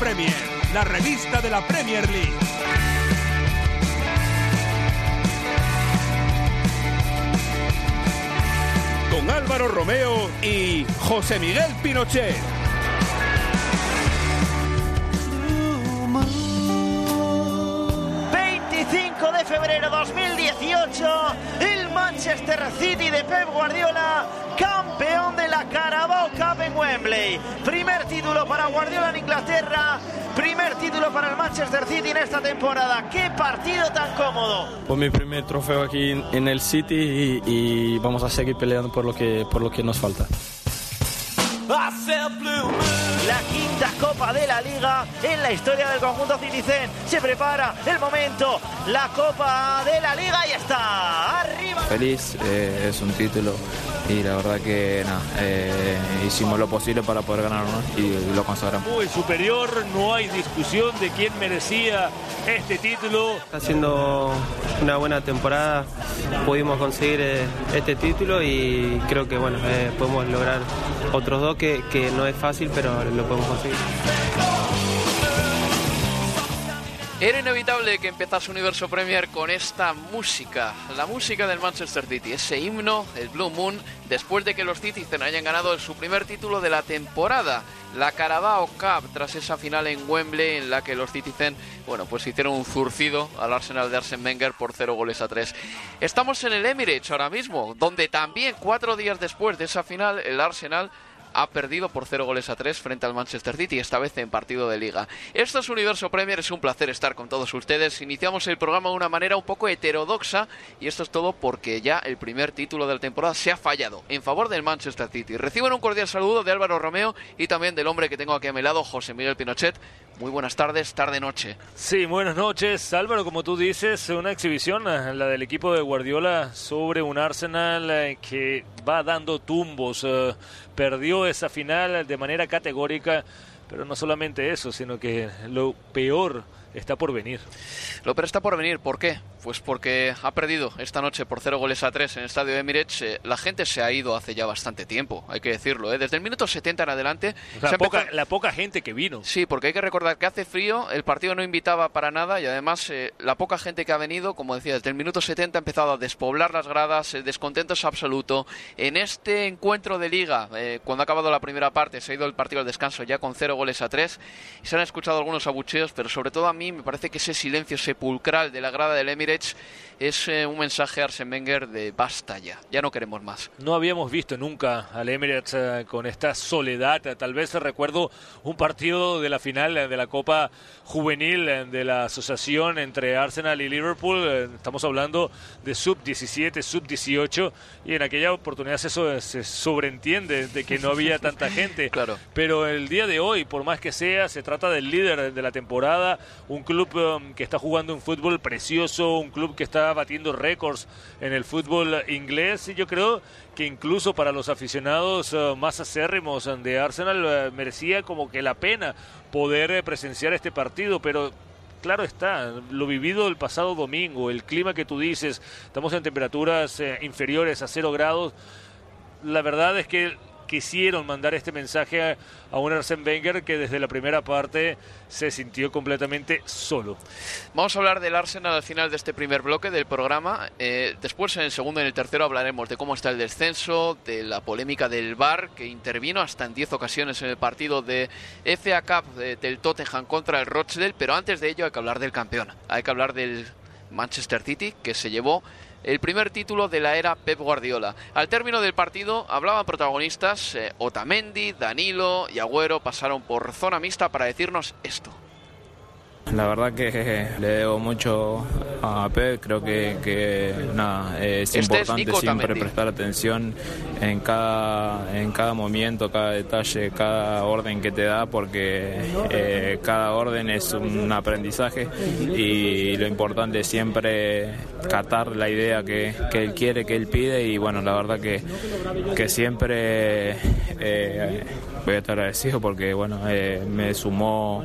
Premier, la revista de la Premier League. Con Álvaro Romeo y José Miguel Pinochet. 25 de febrero 2018, el Manchester City de Pep Guardiola, campeón de la Carabao Cup en Wembley. Primer título para Guardiola en Inglaterra, primer título para el Manchester City en esta temporada. ¡Qué partido tan cómodo! Fue mi primer trofeo aquí en el City y, y vamos a seguir peleando por lo que, por lo que nos falta. La quinta Copa de la Liga en la historia del conjunto Citizen. Se prepara el momento, la Copa de la Liga y está arriba. feliz, eh, es un título y la verdad que nada, eh, hicimos lo posible para poder ganarlo y lo consagramos. Muy superior, no hay discusión de quién merecía este título. Está haciendo una buena temporada, pudimos conseguir eh, este título y creo que bueno, eh, podemos lograr otros dos que, que no es fácil, pero lo podemos conseguir. Era inevitable que empezase Universo Premier con esta música, la música del Manchester City, ese himno, el Blue Moon, después de que los Citizen hayan ganado su primer título de la temporada, la Carabao Cup, tras esa final en Wembley en la que los Citizen, bueno, pues hicieron un zurcido al Arsenal de Arsene Wenger por cero goles a tres. Estamos en el Emirates ahora mismo, donde también cuatro días después de esa final el Arsenal ha perdido por cero goles a tres frente al Manchester City, esta vez en partido de liga. Esto es Universo Premier, es un placer estar con todos ustedes. Iniciamos el programa de una manera un poco heterodoxa y esto es todo porque ya el primer título de la temporada se ha fallado en favor del Manchester City. Reciben un cordial saludo de Álvaro Romeo y también del hombre que tengo aquí a mi lado, José Miguel Pinochet. Muy buenas tardes, tarde-noche. Sí, buenas noches. Álvaro, como tú dices, una exhibición, eh, la del equipo de Guardiola sobre un Arsenal eh, que va dando tumbos. eh, Perdió esa final de manera categórica, pero no solamente eso, sino que lo peor está por venir. Lo peor está por venir, ¿por qué? Pues porque ha perdido esta noche por cero goles a tres en el estadio de Emirates. Eh, la gente se ha ido hace ya bastante tiempo, hay que decirlo. ¿eh? Desde el minuto 70 en adelante. Poca- empezado- la poca gente que vino. Sí, porque hay que recordar que hace frío, el partido no invitaba para nada y además eh, la poca gente que ha venido, como decía, desde el minuto 70 ha empezado a despoblar las gradas, el descontento es absoluto. En este encuentro de liga, cuando ha acabado la primera parte, se ha ido el partido al descanso ya con cero goles a tres y se han escuchado algunos abucheos, pero sobre todo a mí me parece que ese silencio sepulcral de la grada del Emirates minutes es eh, un mensaje a Arsene Wenger de basta ya, ya no queremos más. No habíamos visto nunca al Emirates eh, con esta soledad. Tal vez recuerdo un partido de la final eh, de la Copa Juvenil de la asociación entre Arsenal y Liverpool. Estamos hablando de sub-17, sub-18 y en aquella oportunidad se, so- se sobreentiende de que no había tanta gente. Claro. Pero el día de hoy, por más que sea, se trata del líder de la temporada, un club que está jugando un fútbol precioso, un club que está batiendo récords en el fútbol inglés y yo creo que incluso para los aficionados uh, más acérrimos de Arsenal uh, merecía como que la pena poder eh, presenciar este partido, pero Claro está, lo vivido el pasado domingo, el clima que tú dices, estamos en temperaturas eh, inferiores a cero grados, la verdad es que quisieron mandar este mensaje a, un Arsene Wenger que desde la primera parte se sintió completamente solo. Vamos a hablar del Arsenal al final de este primer bloque del programa. Eh, después, en el segundo y en el tercero, hablaremos de cómo está el descenso, de la polémica del VAR, que intervino hasta en 10 ocasiones en el partido de FA Cup del Tottenham contra el Rochdale. Pero antes de ello, hay que hablar del campeón. Hay que hablar del Manchester City, que se llevó el primer título de la era Pep Guardiola. Al término del partido hablaban protagonistas, eh, Otamendi, Danilo y Agüero pasaron por zona mixta para decirnos esto. La verdad que le debo mucho a Pep, creo que, nada, es este importante siempre prestar atención en cada, en cada movimiento, cada detalle, cada orden que te da, porque eh, cada orden es un aprendizaje y lo importante es siempre catar la idea que, él quiere, que él pide. Y bueno, la verdad que, que siempre eh, voy a estar agradecido porque bueno, eh, me sumó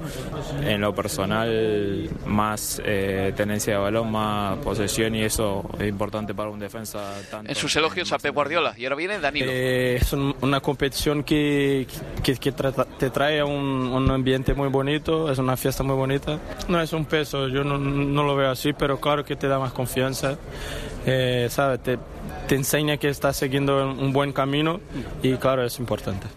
en lo personal más eh, tenencia de balón, más posesión y eso es importante para un defensa. Tanto en sus elogios a Pep Guardiola y ahora viene Danilo. Eh, es una competición que, que, te trae un, un, ambiente muy bonito, es una fiesta muy bonita. No es un peso, yo no, no lo veo así, pero claro que te da más confianza. ¿sabes? Te, te enseña que estás siguiendo un buen camino y claro, es importante.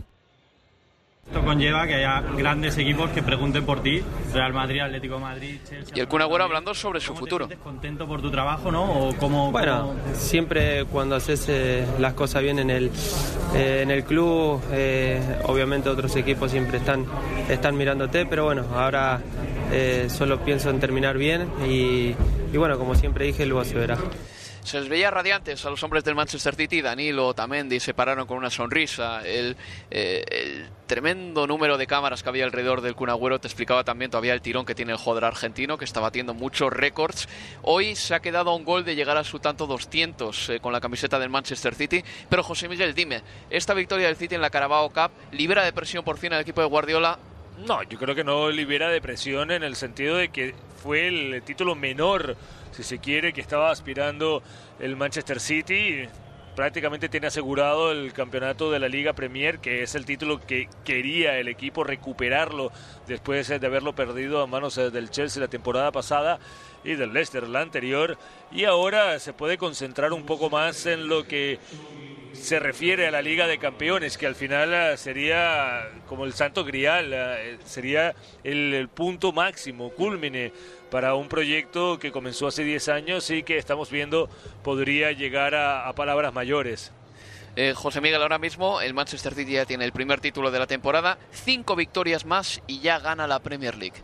Esto conlleva que haya grandes equipos que pregunten por ti, Real Madrid, Atlético Madrid, Chelsea. Y el Kun Agüero hablando sobre su futuro. ¿Te contento por tu trabajo, no? ¿O cómo, bueno, siempre cuando haces eh, las cosas bien en el, eh, en el club, eh, obviamente otros equipos siempre están, están mirándote, pero bueno, ahora solo pienso en terminar bien y, y bueno, como siempre dije, luego se verá. Se les veía radiantes a los hombres del Manchester City. Danilo, Tamendi se pararon con una sonrisa. El, eh, tremendo número de cámaras que había alrededor del Kun te explicaba también todavía el tirón que tiene el jugador argentino, que está batiendo muchos récords. Hoy se ha quedado un gol de llegar a su tanto 200 eh, con la camiseta del Manchester City. Pero José Miguel, dime, ¿esta victoria del City en la Carabao Cup libera de presión por fin al equipo de Guardiola? No, yo creo que no libera de presión en el sentido de que fue el título menor si se quiere, que estaba aspirando el Manchester City. Prácticamente tiene asegurado el campeonato de la Liga Premier, que es el título que quería el equipo recuperarlo después de haberlo perdido a manos del Chelsea la temporada pasada y del Leicester la anterior. Y ahora se puede concentrar un poco más en lo que se refiere a la Liga de Campeones, que al final ah, sería como el santo grial, ah, eh, sería el, punto máximo, culmine para un proyecto que comenzó hace 10 años y que estamos viendo podría llegar a, palabras mayores. Eh, José Miguel, ahora mismo el Manchester City ya tiene el primer título de la temporada, cinco victorias más y ya gana la Premier League.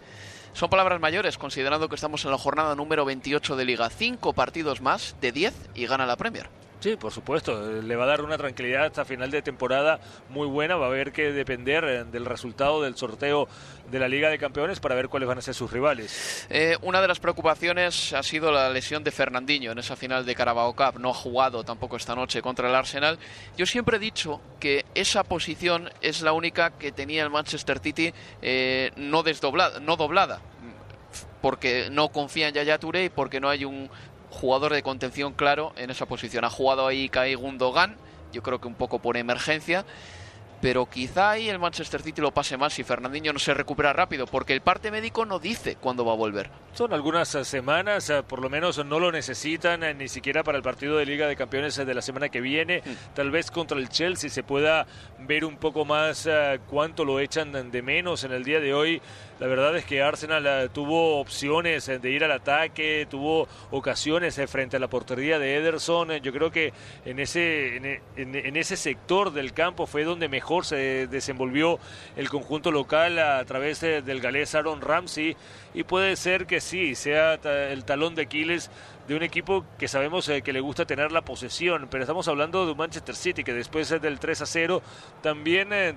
Son palabras mayores, considerando que estamos en la jornada número 28 de Liga. Cinco partidos más de 10 y gana la Premier. Sí, por supuesto. Le va a dar una tranquilidad hasta final de temporada muy buena. Va a haber que depender eh, del resultado del sorteo de la Liga de Campeones para ver cuáles van a ser sus rivales. Eh, una de las preocupaciones ha sido la lesión de Fernandinho en esa final de Carabao Cup. No ha jugado tampoco esta noche contra el Arsenal. Yo siempre he dicho que esa posición es la única que tenía el Manchester City eh, no desdoblada, no doblada porque no confía en Yaya Touré y porque no hay un jugador de contención claro en esa posición. Ha jugado ahí Kai Gundogan, yo creo que un poco por emergencia, pero quizá ahí el Manchester City lo pase más si Fernandinho no se recupera rápido, porque el parte médico no dice cuándo va a volver. Son algunas eh, semanas, eh, por lo menos no lo necesitan eh, ni siquiera para el partido de Liga de Campeones de la semana que viene. Mm. Tal vez contra el Chelsea se pueda ver un poco más cuánto lo echan de menos en el día de hoy. La verdad es que Arsenal tuvo opciones de ir al ataque, tuvo ocasiones frente a la portería de Ederson. Yo creo que en ese, en ese sector del campo fue donde mejor se desenvolvió el conjunto local a través del galés Aaron Ramsey y puede ser que sí, sea el talón de Aquiles de un equipo que sabemos eh, que le gusta tener la posesión, pero estamos hablando de un Manchester City que después del 3 a 0 también eh,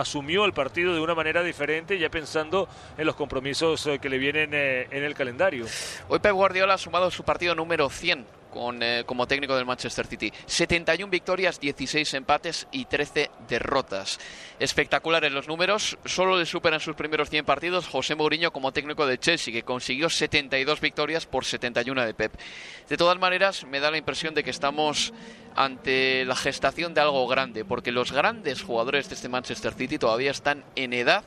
asumió el partido de una manera diferente, ya pensando en los compromisos eh, que le vienen en el calendario. Hoy Pep Guardiola ha sumado su partido número 100 con, eh, como técnico del Manchester City. 71 victorias, 16 empates y 13 derrotas. Espectaculares los números. Solo le superan sus primeros 100 partidos José Mourinho como técnico de Chelsea, que consiguió 72 victorias por 71 de Pep. De todas maneras, me da la impresión de que estamos ante la gestación de algo grande, porque los grandes jugadores de este Manchester City todavía están en edad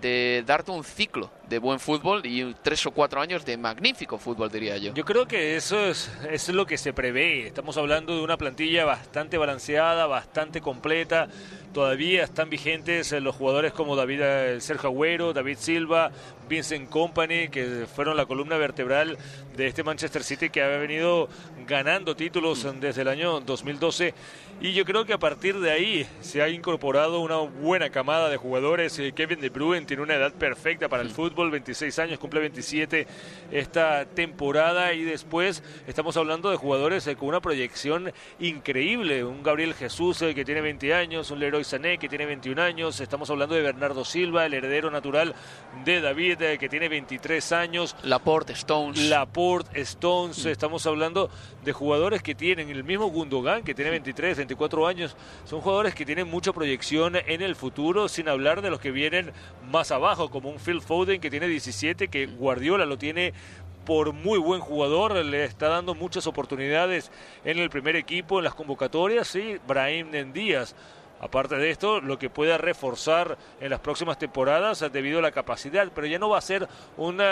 de darte un ciclo de buen fútbol y tres o cuatro años de magnífico fútbol, diría yo. Yo creo que eso es, es lo que se prevé. Estamos hablando de una plantilla bastante balanceada, bastante completa. Todavía están vigentes los jugadores como David eh, Sergio Agüero, David Silva, Vincent Company, que fueron la columna vertebral de este Manchester City que había venido ganando títulos desde el año 2012. Y yo creo que a partir de ahí se ha incorporado una buena camada de jugadores. Eh, Kevin De Bruyne tiene una edad perfecta para el fútbol, 26 años, cumple 27 esta temporada. Y después estamos hablando de jugadores eh, con una proyección increíble. Un Gabriel Jesús que tiene 20 años, un Leroy Sané que tiene 21 años. Estamos hablando de Bernardo Silva, el heredero natural de David que tiene 23 años. Laporte, Stones. Laporte, Stones. Estamos hablando de jugadores que tienen el mismo Gundogan que tiene 23, 24 años. Son jugadores que tienen mucha proyección en el futuro, sin hablar de los que vienen más abajo, como un Phil Foden que tiene 17, que Guardiola lo tiene por muy buen jugador, le está dando muchas oportunidades en el primer equipo, en las convocatorias, y Brahim Díaz Aparte de esto, lo que pueda reforzar en las próximas temporadas debido a la capacidad, pero ya no va a ser un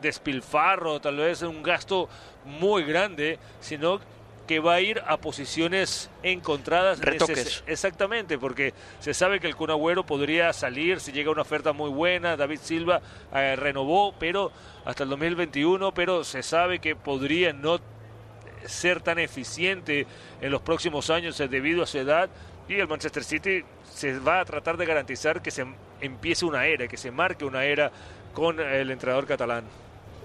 despilfarro, tal vez un gasto muy grande, sino que va a ir a posiciones encontradas. Retoques. Exactamente, porque se sabe que el Kun podría salir si llega una oferta muy buena. David Silva eh, renovó, pero hasta el 2021, pero se sabe que podría no ser tan eficiente en los próximos años debido a su edad y el Manchester City se va a tratar de garantizar que se empiece una era, que se marque una era con el entrenador catalán.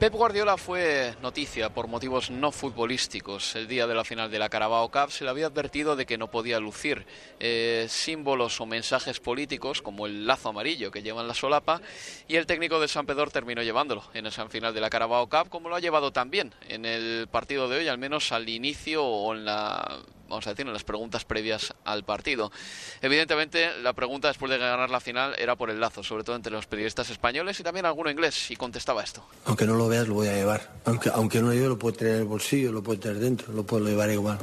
Pep Guardiola fue noticia por motivos no futbolísticos. El día de la final de la Carabao Cup se le había advertido de que no podía lucir eh, símbolos o mensajes políticos como el lazo amarillo que lleva en la solapa y el técnico de San Pedro terminó llevándolo en esa final de la Carabao Cup como lo ha llevado también en el partido de hoy, al menos al inicio o en la vamos a decir, en las preguntas previas al partido. Evidentemente, la pregunta después de ganar la final era por el lazo, sobre todo entre los periodistas españoles y también alguno inglés, y contestaba esto. Aunque no lo veas, lo voy a llevar. Aunque, aunque no yo lo puedo tener en el bolsillo, lo puedo tener dentro, lo puedo llevar igual.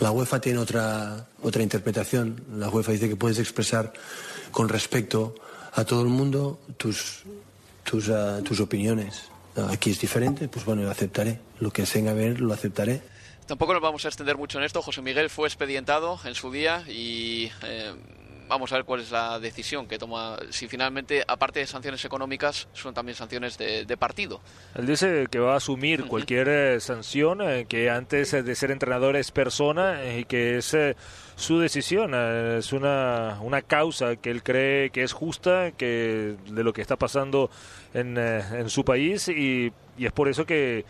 La UEFA tiene otra, otra interpretación. La UEFA dice que puedes expresar con respecto a todo el mundo tus, tus, uh, tus opiniones. Aquí es diferente, pues bueno, lo aceptaré. Lo que tenga a ver, lo aceptaré. Tampoco nos vamos a extender mucho en esto. José Miguel fue expedientado en su día y eh, vamos a ver cuál es la decisión que toma. Si finalmente, aparte de sanciones económicas, son también sanciones de, partido. Él dice que va a asumir cualquier eh, sanción, eh, que antes de ser entrenador es persona y que es su decisión. es una, una causa que él cree que es justa que de lo que está pasando en, en su país y, y es por eso que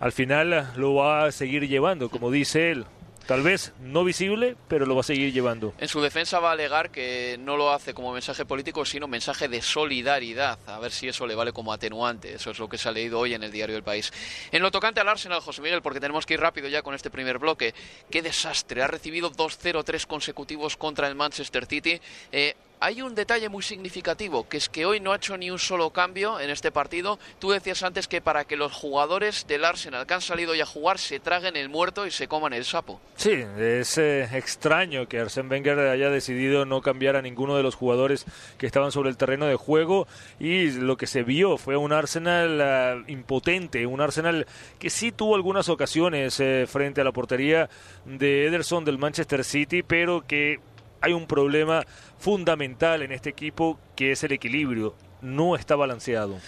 al final lo va a seguir llevando, como dice él. Tal vez no visible, pero lo va a seguir llevando. En su defensa va a alegar que no lo hace como mensaje político, sino mensaje de solidaridad. A ver si eso le vale como atenuante. Eso es lo que se ha leído hoy en el diario El País. En lo tocante al Arsenal, José Miguel, porque tenemos que ir rápido ya con este primer bloque. Qué desastre. Ha recibido 2-0-3 consecutivos contra el Manchester City. Eh, hay un detalle muy significativo, que es que hoy no ha hecho ni un solo cambio en este partido. Tú decías antes que para que los jugadores del Arsenal que han salido ya a jugar se traguen el muerto y se coman el sapo. Sí, es eh, extraño que Arsène Wenger haya decidido no cambiar a ninguno de los jugadores que estaban sobre el terreno de juego y lo que se vio fue un Arsenal ah, impotente, un Arsenal que sí tuvo algunas ocasiones eh, frente a la portería de Ederson del Manchester City, pero que hay un problema fundamental en este equipo que es el equilibrio. No está balanceado.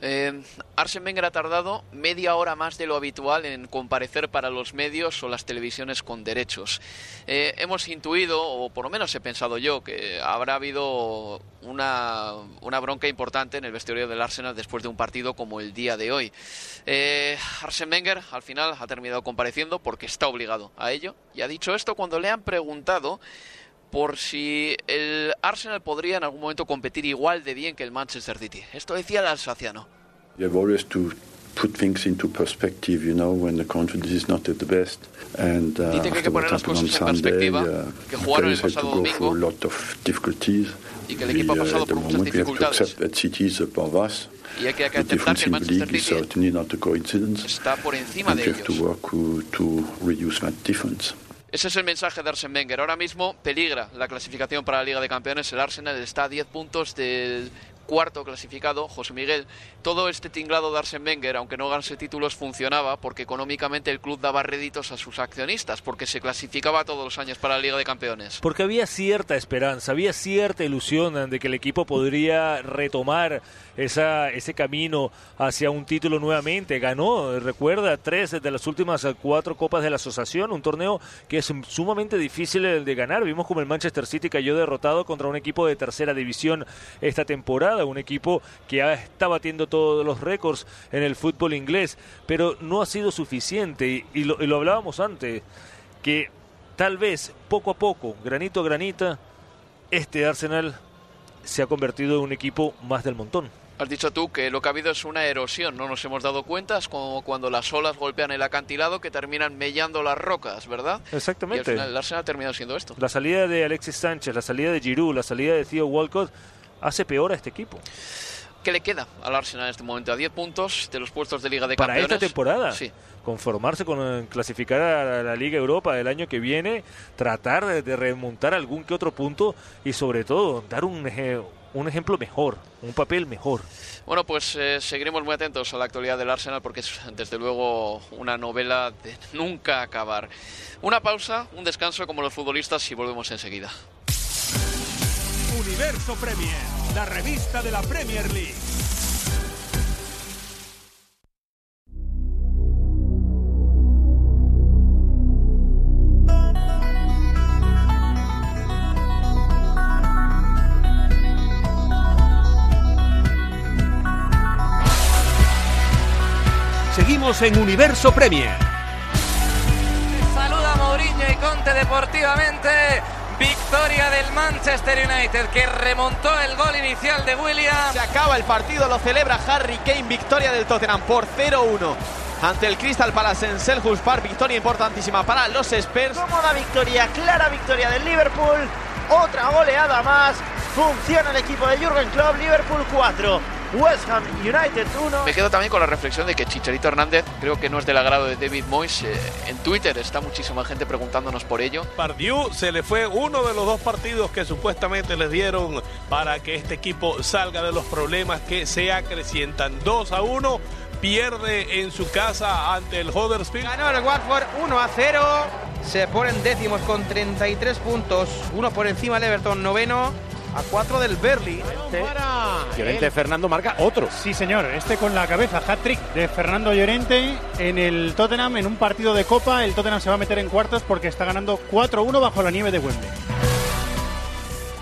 Eh, Arsene Wenger ha tardado media hora más de lo habitual en comparecer para los medios o las televisiones con derechos. Eh, hemos intuido, o por lo menos he pensado yo, que habrá habido una, bronca importante en el vestuario del Arsenal después de un partido como el día de hoy. Eh, Arsene Wenger al final ha terminado compareciendo porque está obligado a ello. Y ha dicho esto cuando le han preguntado por si el Arsenal podría en algún momento competir igual de bien que el Manchester City. Esto decía el alsaciano. You have always to put things into perspective, you know, when the confidence is not at the best. And uh, Dice que poner las cosas en Sunday, perspectiva, uh, que jugaron el pasado go domingo through a lot of difficulties. y que el equipo ha uh, pasado por muchas dificultades. accept that City is above us. Y hay que The aceptar difference que el Manchester league is City certainly not a coincidence. está por encima And de we have to ellos. work to, to reduce that difference. Ese es el mensaje de Arsene Wenger. Ahora mismo peligra la clasificación para la Liga de Campeones. El Arsenal está a 10 puntos del cuarto clasificado, José Miguel. Todo este tinglado de Arsene Wenger, aunque no ganase títulos, funcionaba porque económicamente el club daba réditos a sus accionistas, porque se clasificaba todos los años para la Liga de Campeones. Porque había cierta esperanza, había cierta ilusión de que el equipo podría retomar esa, ese camino hacia un título nuevamente. Ganó, recuerda, tres de las últimas cuatro copas de la asociación, un torneo que es sumamente difícil de ganar. Vimos como el Manchester City cayó derrotado contra un equipo de tercera división esta temporada, un equipo que está batiendo todos los récords en el fútbol inglés, pero no ha sido suficiente y, y lo, y lo hablábamos antes, que tal vez poco a poco, granito a granita, este Arsenal se ha convertido en un equipo más del montón. Has dicho tú que lo que ha habido es una erosión, no nos hemos dado cuenta, es como cuando las olas golpean el acantilado que terminan mellando las rocas, ¿verdad? Exactamente. Y al final el Arsenal ha terminado siendo esto. La salida de Alexis Sánchez, la salida de Giroud, la salida de Theo Walcott hace peor a este equipo. ¿Qué le queda al Arsenal en este momento? A 10 puntos de los puestos de Liga de Para Campeones. esta temporada. Sí. Conformarse con eh, clasificar a la Liga Europa del año que viene, tratar de, de remontar algún que otro punto y sobre todo dar un, un ejemplo mejor, un papel mejor. Bueno, pues eh, seguiremos muy atentos a la actualidad del Arsenal porque es desde luego una novela de nunca acabar. Una pausa, un descanso como los futbolistas y volvemos enseguida. Universo Premier, la revista de la Premier League. Seguimos en Universo Premier. Saluda Mourinho y Conte deportivamente. Victoria del Manchester United que remontó el gol inicial de William. Se acaba el partido, lo celebra Harry Kane, victoria del Tottenham por 0-1 ante el Crystal Palace en Selhurst Park, victoria importantísima para los Spurs. Cómoda victoria, clara victoria del Liverpool. Otra goleada más. Funciona el equipo de Jürgen Klopp. Liverpool 4, West Ham United 1. Me quedo también con la reflexión de que Chicharito Hernández creo que no es del agrado de David Moyes. Eh, en Twitter está muchísima gente preguntándonos por ello. Pardieu se le fue uno de los dos partidos que supuestamente les dieron para que este equipo salga de los problemas que se acrecientan. 2 a 1, pierde en su casa ante el Huddersfield. Ganó el Watford 1 a 0. Se ponen décimos con 33 puntos. Uno por encima del Everton, noveno. A 4 del Berley. Llorente Fernando marca otro. Sí, señor. Este con la cabeza. Hat-trick de Fernando Llorente en el Tottenham en un partido de Copa. El Tottenham se va a meter en cuartos porque está ganando 4-1 bajo la nieve de Wembley.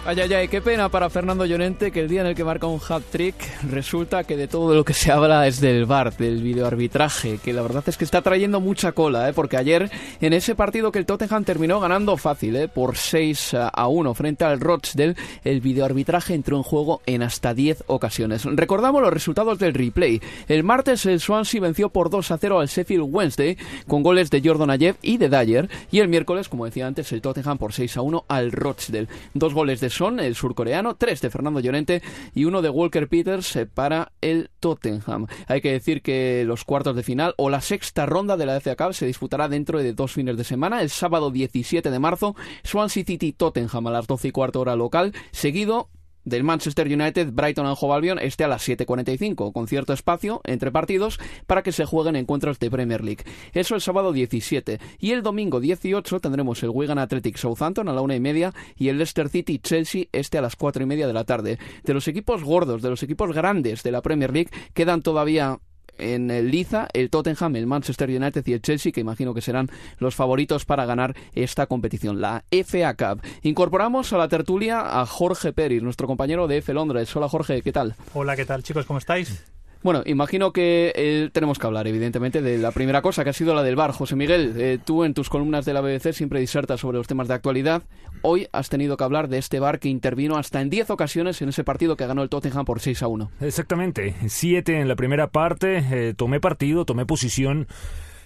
Ay, ay, ay, qué pena para Fernando Llorente que el día en el que marca un hat-trick resulta que de todo lo que se habla es del VAR, del videoarbitraje, que la verdad es que está trayendo mucha cola, ¿eh? porque ayer en ese partido que el Tottenham terminó ganando fácil, ¿eh? por 6 a 1 frente al Rochdale, el videoarbitraje entró en juego en hasta 10 ocasiones. Recordamos los resultados del replay. El martes el Swansea venció por 2 a 0 al Sheffield Wednesday con goles de Jordan Ayew y de Dyer, y el miércoles, como decía antes, el Tottenham por 6 a 1 al Rochdale. Dos goles de Son, el surcoreano, tres de Fernando Llorente y uno de Walker Peters eh, para el Tottenham. Hay que decir que los cuartos de final o la sexta ronda de la FA Cup se disputará dentro de dos fines de semana, el sábado 17 de marzo, Swansea City Tottenham a las 12 y cuarto hora local, seguido del Manchester United Brighton and Hove Albion esté a las 7.45, con cierto espacio entre partidos para que se jueguen encuentros de Premier League. Eso el sábado 17. Y el domingo 18 tendremos el Wigan Athletic Southampton a la una y media y el Leicester City Chelsea este a las cuatro y media de la tarde. De los equipos gordos, de los equipos grandes de la Premier League, quedan todavía en el Liza, el Tottenham, el Manchester United y el Chelsea, que imagino que serán los favoritos para ganar esta competición, la FA Cup. Incorporamos a la tertulia a Jorge Peris, nuestro compañero de F Londres. Hola Jorge, ¿qué tal? Hola, ¿qué tal chicos? ¿Cómo estáis? Bueno, imagino que eh, tenemos que hablar, evidentemente, de la primera cosa, que ha sido la del bar. José Miguel, eh, tú en tus columnas de la BBC siempre disertas sobre los temas de actualidad. Hoy has tenido que hablar de este bar que intervino hasta en 10 ocasiones en ese partido que ganó el Tottenham por 6 a 1. Exactamente, 7 en la primera parte, eh, tomé partido, tomé posición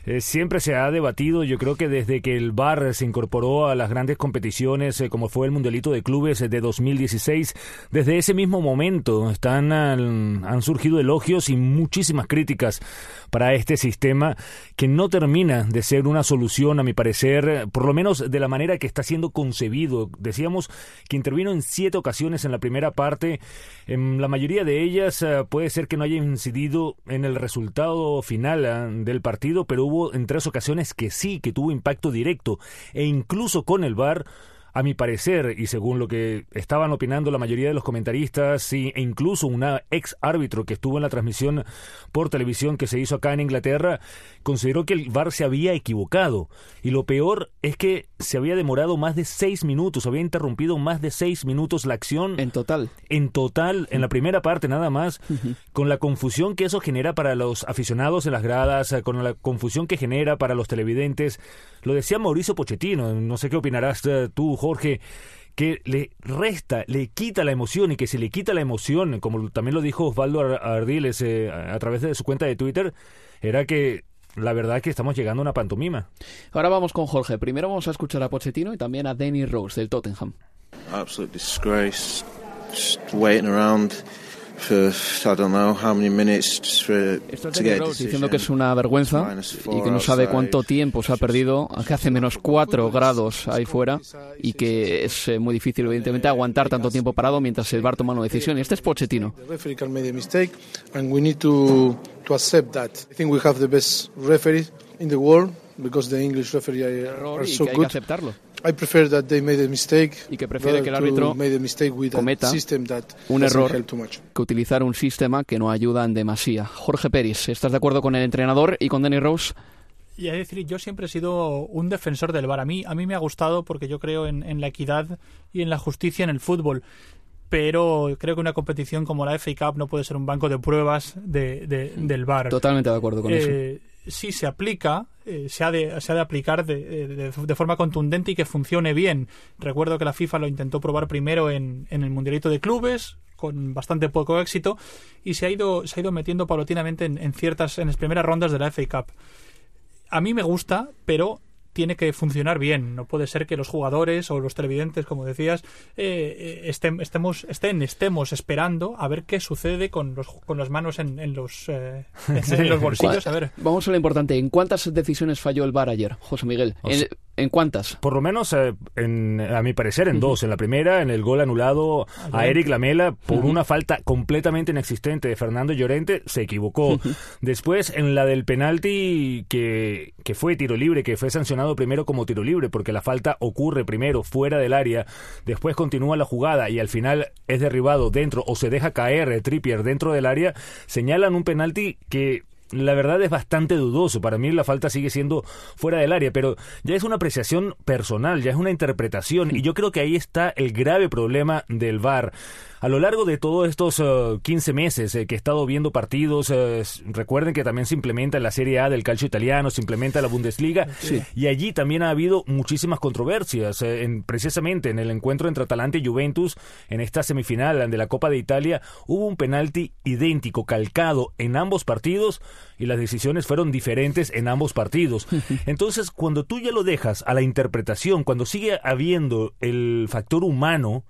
eh, siempre se ha debatido, yo creo que desde que el VAR se incorporó a las grandes competiciones, eh, como fue el Mundialito de Clubes eh, de 2016, desde ese mismo momento están, han surgido elogios y muchísimas críticas para este sistema que no termina de ser una solución, a mi parecer, por lo menos de la manera que está siendo concebido. Decíamos que intervino en siete ocasiones en la primera parte, en la mayoría de ellas puede ser que no haya incidido en el resultado final del partido, pero hubo en tres ocasiones que sí, que tuvo impacto directo, e incluso con el VAR a mi parecer, y según lo que estaban opinando la mayoría de los comentaristas, e incluso una ex árbitro que estuvo en la transmisión por televisión que se hizo acá en Inglaterra, consideró que el VAR se había equivocado. Y lo peor es que se había demorado más de seis minutos, había interrumpido más de seis minutos la acción. En total. En total, en la primera parte nada más, con la confusión que eso genera para los aficionados en las gradas, con la confusión que genera para los televidentes. Lo decía Mauricio Pochettino, no sé qué opinarás eh, tú, Jorge, que le resta, le quita la emoción y que si le quita la emoción, como también lo dijo Osvaldo Ardiles eh, a través de su cuenta de Twitter, era que la verdad es que estamos llegando a una pantomima. Ahora vamos con Jorge. Primero vamos a escuchar a Pochettino y también a Danny Rose del Tottenham. Absolute disgrace. Just waiting around for I don't know how many minutes Esto es diciendo que es una vergüenza y que no sabe cuánto tiempo se ha perdido, que hace menos 4 grados ahí fuera y que es eh, muy difícil evidentemente aguantar tanto tiempo parado mientras el bar toma una decisión y este es Pochettino. in the world because the English referee are, so good. aceptarlo. I prefer that they made a mistake. Y que prefiere que el árbitro cometa un error que utilizar un sistema que no ayuda en demasía. Jorge Peris, ¿estás de acuerdo con el entrenador y con Danny Rose? Y es decir, yo siempre he sido un defensor del VAR. A mí, a mí me ha gustado porque yo creo en, en la equidad y en la justicia en el fútbol pero creo que una competición como la FA Cup no puede ser un banco de pruebas de, del VAR. Totalmente de acuerdo con eso. Eh, si se aplica, eh, se, ha de, se, ha de, aplicar de, de, forma contundente y que funcione bien. Recuerdo que la FIFA lo intentó probar primero en, en el Mundialito de Clubes, con bastante poco éxito, y se ha ido, se ha ido metiendo paulatinamente en, en ciertas, en las primeras rondas de la FA Cup. A mí me gusta, pero tiene que funcionar bien. No puede ser que los jugadores o los televidentes, como decías, eh, eh estemos, estén, estemos esperando a ver qué sucede con, los, con las manos en, los, eh, en, los bolsillos. A ver. Vamos a lo importante. ¿En cuántas decisiones falló el VAR ayer, José Miguel? ¿En, cuántas? Por lo menos, eh, en, a mi parecer, en dos. En la primera, en el gol anulado a Eric Lamela por una falta completamente inexistente de Fernando Llorente, se equivocó. Después, en la del penalti que, que fue tiro libre, que fue sancionado primero como tiro libre, porque la falta ocurre primero fuera del área, después continúa la jugada y al final es derribado dentro o se deja caer Trippier dentro del área, señalan un penalti que la verdad es bastante dudoso. Para mí la falta sigue siendo fuera del área, pero ya es una apreciación personal, ya es una interpretación y yo creo que ahí está el grave problema del VAR. A lo largo de todos estos 15 eh, meses eh, que he estado viendo partidos, eh, recuerden que también se implementa la Serie A del calcio italiano, se implementa la Bundesliga, y allí también ha habido muchísimas controversias. En, precisamente en el encuentro entre Atalanta y Juventus, en esta semifinal de la Copa de Italia, hubo un penalti idéntico, calcado en ambos partidos, y las decisiones fueron diferentes en ambos partidos. Entonces, cuando tú ya lo dejas a la interpretación, cuando sigue habiendo el factor humano,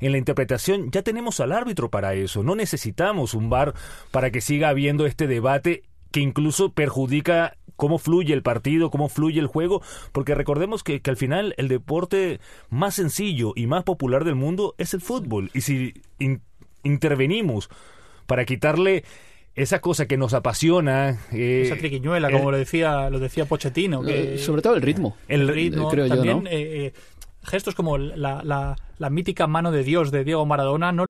en la interpretación ya tenemos al árbitro para eso. No necesitamos un VAR para que siga habiendo este debate que incluso perjudica cómo fluye el partido, cómo fluye el juego, porque recordemos que, al final el deporte más sencillo y más popular del mundo es el fútbol. Y si intervenimos para quitarle esa cosa que nos apasiona. Eh, esa triquiñuela, como lo decía, lo decía Pochettino. Que, eh, sobre todo el ritmo. El ritmo, creo yo, ¿no? Eh, gestos como la, la, la mítica mano de Dios de Diego Maradona no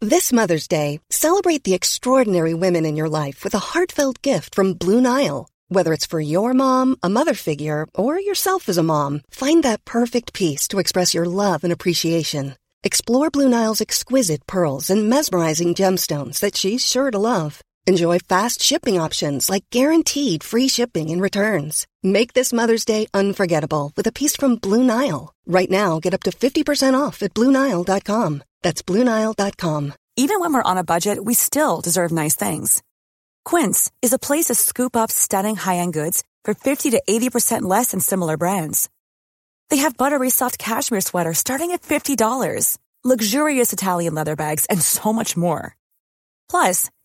This Mother's Day, celebrate the extraordinary women in your life with a heartfelt gift from Blue Nile. Whether it's for your mom, a mother figure, or yourself as a mom, find that perfect piece to express your love and appreciation. Explore Blue Nile's exquisite pearls and mesmerizing gemstones that she's sure to love. Enjoy fast shipping options like guaranteed free shipping and returns. Make this Mother's Day unforgettable with a piece from Blue Nile. Right now, get up to 50% off at BlueNile.com. That's BlueNile.com. Even when we're on a budget, we still deserve nice things. Quince is a place to scoop up stunning high-end goods for 50 to 80% less than similar brands. They have buttery soft cashmere sweaters starting at $50, luxurious Italian leather bags, and so much more. Plus,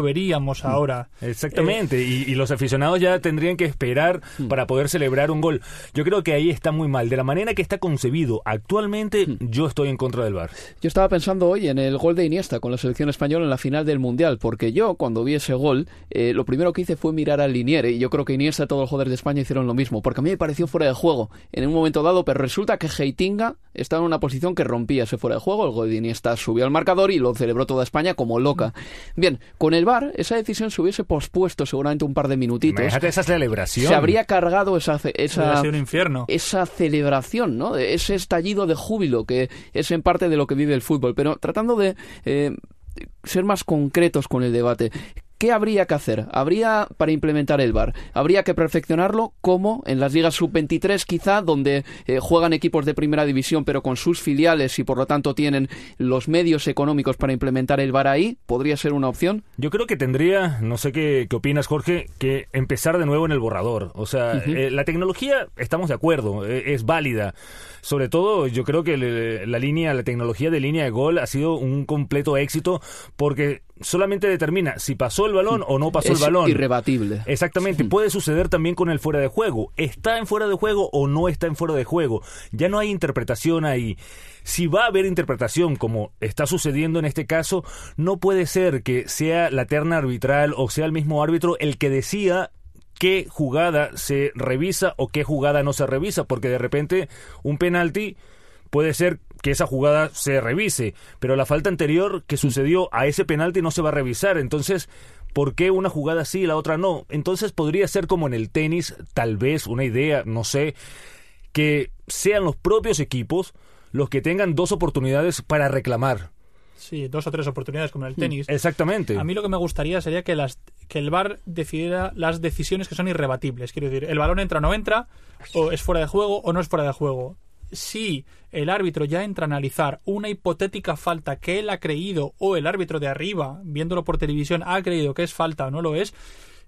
Veríamos ahora. Exactamente, y, y los aficionados ya tendrían que esperar para poder celebrar un gol. Yo creo que ahí está muy mal. De la manera que está concebido actualmente, yo estoy en contra del VAR. Yo estaba pensando hoy en el gol de Iniesta con la selección española en la final del Mundial, porque yo cuando vi ese gol, eh, lo primero que hice fue mirar al Liniere, y yo creo que Iniesta y todos los jugadores de España hicieron lo mismo, porque a mí me pareció fuera de juego en un momento dado, pero resulta que Heitinga estaba en una posición que rompía ese fuera de juego, el gol de Iniesta subió al marcador y lo celebró toda España como loca. Bien, con el VAR, esa decisión se hubiese pospuesto seguramente un par de minutitos. Imagínate esa celebración. Se habría cargado esa, esa, Hubiera sido un infierno. esa celebración, ¿no? Ese estallido de júbilo que es en parte de lo que vive el fútbol. Pero tratando de eh, ser más concretos con el debate. ¿Qué habría que hacer? Habría para implementar el VAR. Habría que perfeccionarlo como en las ligas sub-23 quizá, donde eh, juegan equipos de primera división pero con sus filiales y por lo tanto tienen los medios económicos para implementar el VAR ahí. ¿Podría ser una opción? Yo creo que tendría, no sé qué, qué opinas Jorge, que empezar de nuevo en el borrador. O sea, eh, la tecnología, estamos de acuerdo, eh, es válida. Sobre todo, yo creo que le- la línea, la tecnología de línea de gol ha sido un completo éxito porque solamente determina si pasó el balón o no pasó Es el balón. irrebatible. Exactamente, puede suceder también con el fuera de juego. ¿Está en fuera de juego o no está en fuera de juego? Ya no hay interpretación ahí. Si va a haber interpretación, como está sucediendo en este caso, no puede ser que sea la terna arbitral o sea el mismo árbitro el que decida qué jugada se revisa o qué jugada no se revisa, porque de repente un penalti puede ser que esa jugada se revise, pero la falta anterior que sucedió a ese penalti no se va a revisar. Entonces, ¿por qué una jugada sí y la otra no? Entonces podría ser como en el tenis, tal vez una idea, no sé, que sean los propios equipos los que tengan dos oportunidades para reclamar. Sí, dos o tres oportunidades como en el Mm, tenis. Exactamente. A mí lo que me gustaría sería que, las, que el VAR decidiera las decisiones que son irrebatibles. Quiero decir, el balón entra o no entra, o es fuera de juego o no es fuera de juego. Si el árbitro ya entra a analizar una hipotética falta que él ha creído o el árbitro de arriba, viéndolo por televisión, ha creído que es falta o no lo es,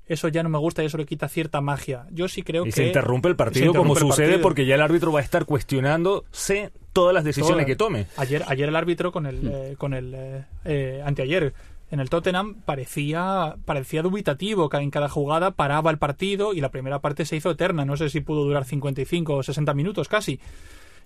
eso ya no me gusta y eso le quita cierta magia. Yo sí creo Y que... se interrumpe el partido interrumpe como el sucede partido. porque ya el árbitro va a estar cuestionándose todas las decisiones que tome. Ayer, ayer el árbitro con el, eh, con el eh, eh, anteayer en el Tottenham parecía parecía dubitativo que en cada jugada paraba el partido y la primera parte se hizo eterna. No sé si pudo durar 55 o 60 minutos casi.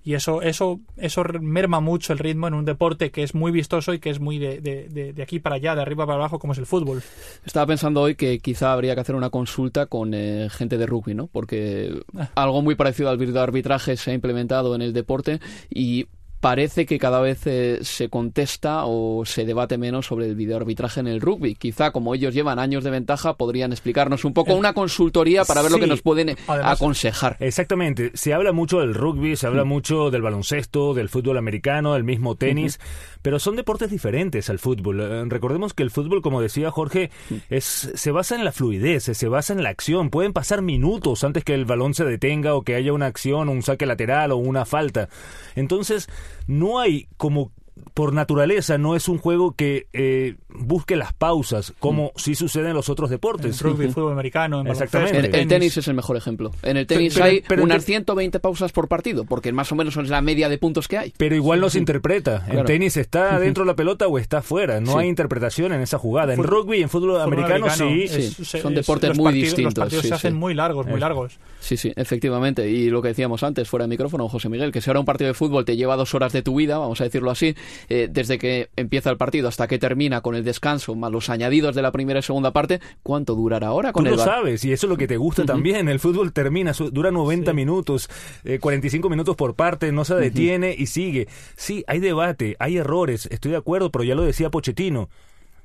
Y eso, eso, eso merma mucho el ritmo en un deporte que es muy vistoso y que es muy de, de, de- de aquí para allá, de arriba para abajo, como es el fútbol. Estaba pensando hoy que quizá habría que hacer una consulta con eh, gente de rugby, ¿no? Porque Ah. algo muy parecido al videoarbitraje se ha implementado en el deporte y parece que cada vez eh, se contesta o se debate menos sobre el videoarbitraje en el rugby. Quizá como ellos llevan años de ventaja podrían explicarnos un poco una consultoría para ver lo que nos pueden eh, Además- aconsejar. Exactamente. Se habla mucho del rugby, se habla Mm. mucho del baloncesto, del fútbol americano, del mismo tenis, pero son deportes diferentes al fútbol. Eh, recordemos que el fútbol, como decía Jorge, es se basa en la fluidez, se basa en la acción. Pueden pasar minutos antes que el balón se detenga o que haya una acción, un saque lateral o una falta. Entonces, no hay como por naturaleza no es un juego que eh, busque las pausas, como sí sucede en los otros deportes. En rugby, fútbol americano, en Exactamente. baloncesto, El, el tenis es el mejor ejemplo. En el tenis Pero- hay pero- pero- unas 120 pausas por partido, porque más o menos es la media de puntos que hay. Pero igual no se interpreta. En Claro. tenis está dentro de la pelota o está fuera. No Sí. hay interpretación en esa jugada. En Fútbol- rugby y en fútbol, americano, sí. es- Sí, se- son es- deportes los muy partidos- distintos, Los partidos sí, se hacen muy largos, muy Es- largos. Sí, sí, efectivamente. Y lo que decíamos antes, fuera de micrófono, José Miguel, que si ahora un partido de fútbol te lleva dos horas de tu vida, vamos a decirlo así, eh, desde que empieza el partido hasta que termina con el descanso, más los añadidos de la primera y segunda parte, ¿cuánto durará ahora con Tú el lo sabes, y eso es lo que te gusta también. El fútbol termina, dura 90 minutos, eh, 45 minutos por parte, no se detiene y sigue. Sí, hay debate, hay errores, estoy de acuerdo, pero ya lo decía Pochettino.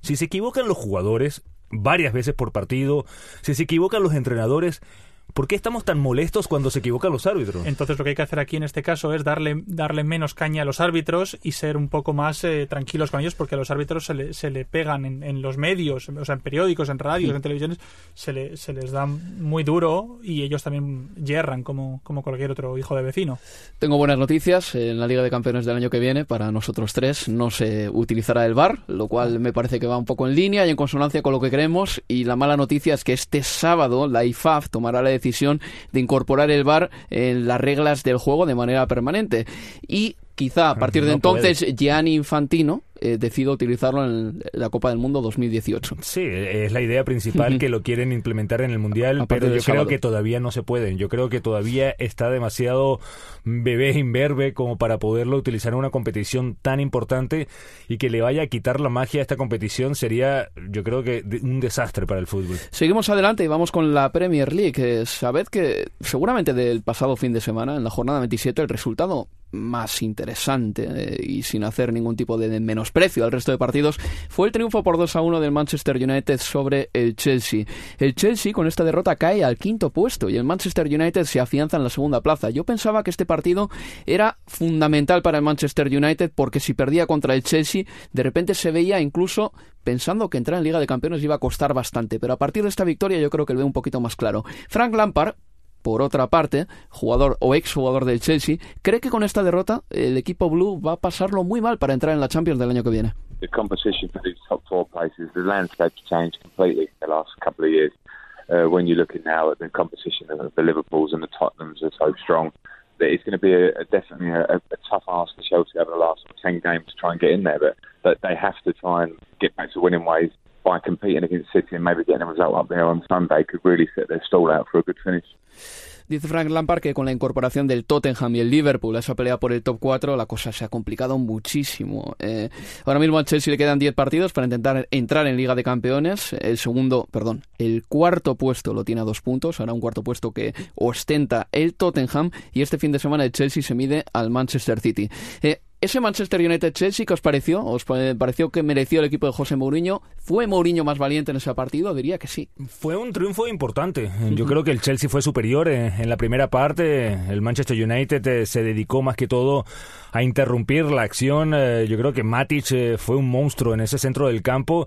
Si se equivocan los jugadores varias veces por partido, si se equivocan los entrenadores, ¿por qué estamos tan molestos cuando se equivocan los árbitros? Entonces lo que hay que hacer aquí en este caso es darle, darle menos caña a los árbitros y ser un poco más eh, tranquilos con ellos porque a los árbitros se le, se le pegan en, en los medios, o sea, en periódicos, en radios, en televisiones, se, le, se les da muy duro y ellos también yerran como, como cualquier otro hijo de vecino. Tengo buenas noticias. En la Liga de Campeones del año que viene, para nosotros tres, no se utilizará el VAR, lo cual me parece que va un poco en línea y en consonancia con lo que queremos. Y la mala noticia es que este sábado la IFAF tomará la decisión de incorporar el VAR en las reglas del juego de manera permanente. Y quizá a partir de No entonces Gianni Infantino eh, decida utilizarlo en la Copa del Mundo 2018. Sí, es la idea principal que lo quieren implementar en el Mundial, A pero yo creo sábado. que todavía no se pueden. Yo creo que todavía está demasiado bebé imberbe como para poderlo utilizar en una competición tan importante y que le vaya a quitar la magia a esta competición sería, yo creo que un desastre para el fútbol. Seguimos adelante y vamos con la Premier League. Eh, Sabed que seguramente del pasado fin de semana, en la jornada 27, el resultado más interesante eh, y sin hacer ningún tipo de menosprecio al resto de partidos fue el triunfo por 2 a 1 del Manchester United sobre el Chelsea. El Chelsea con esta derrota cae al quinto puesto y el Manchester United se afianza en la segunda plaza. Yo pensaba que este partido era fundamental para el Manchester United porque si perdía contra el Chelsea de repente se veía incluso pensando que entrar en Liga de Campeones iba a costar bastante, pero a partir de esta victoria yo creo que lo veo un poquito más claro. Frank Lampard por otra parte, jugador o exjugador del Chelsea, cree que con esta derrota el equipo blue va a pasarlo muy mal para entrar en la Champions del año que viene. the competition for these top four places, the landscape's changed completely in the last couple of years. Uh, when you're looking now at the competition of the Liverpools and the Tottenhams are so strong, that it's going to be a, a definitely a, a tough ask for Chelsea over the last 10 games to try and get in there. But, but they have to try and get back to winning ways Dice Frank Lampard que con la incorporación del Tottenham y el Liverpool a esa pelea por el top 4, la cosa se ha complicado muchísimo. Eh, ahora mismo al Chelsea le quedan 10 partidos para intentar entrar en Liga de Campeones. El segundo, perdón, el cuarto puesto lo tiene a dos puntos. Ahora un cuarto puesto que ostenta el Tottenham. Y este fin de semana el Chelsea se mide al Manchester City. Eh, ese Manchester United Chelsea, ¿qué os pareció? ¿Os pa- pareció que mereció el equipo de José Mourinho? ¿Fue Mourinho más valiente en ese partido? Diría que sí. Fue un triunfo importante. Yo creo que el Chelsea fue superior en, en la primera parte. El Manchester United eh, se dedicó más que todo a interrumpir la acción. Eh, yo creo que Matic eh, fue un monstruo en ese centro del campo.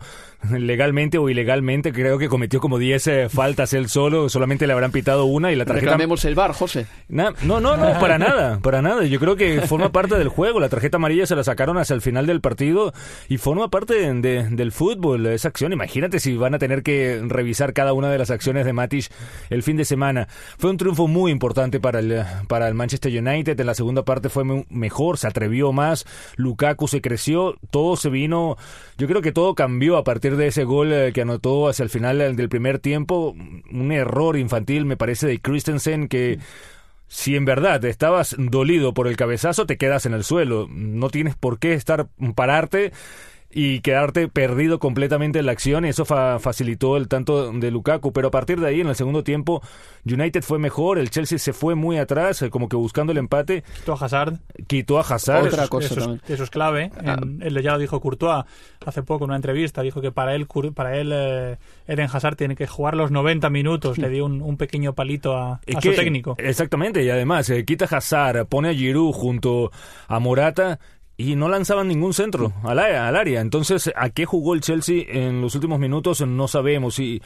Legalmente o ilegalmente creo que cometió como 10 eh, faltas él solo. Solamente le habrán pitado una y la tarjeta... Reclamemos el bar, José. No, no, no, para nada, para nada. Yo creo que forma parte del juego. La tarjeta amarilla se la sacaron hacia el final del partido y forma parte de- de- del fútbol, esa acción. Imagínate si van a tener que revisar cada una de las acciones de Matic el fin de semana. Fue un triunfo muy importante para el, para el Manchester United. En la segunda parte fue mejor, se atrevió más. Lukaku se creció, todo se vino. Yo creo que todo cambió a partir de ese gol eh, que anotó hacia el final del primer tiempo. Un error infantil, me parece, de Christensen que. Si en verdad estabas dolido por el cabezazo, te quedas en el suelo. No tienes por qué estar pararte y quedarte perdido completamente en la acción. Y eso fa- facilitó el tanto de Lukaku. Pero a partir de ahí, en el segundo tiempo, United fue mejor. El Chelsea se fue muy atrás, eh, como que buscando el empate. Quitó a Hazard. Quitó a Hazard. Eso es- eso es clave. En- él ya lo dijo Courtois hace poco en una entrevista. Dijo que para él, para él eh, Eden Hazard tiene que jugar los 90 minutos. Le dio un, un pequeño palito a, a que- su técnico. Exactamente, y además eh, quita a Hazard, pone a Giroud junto a Morata. Y no lanzaban ningún centro al, área- al área. Entonces, ¿a qué jugó el Chelsea en los últimos minutos? No sabemos. Y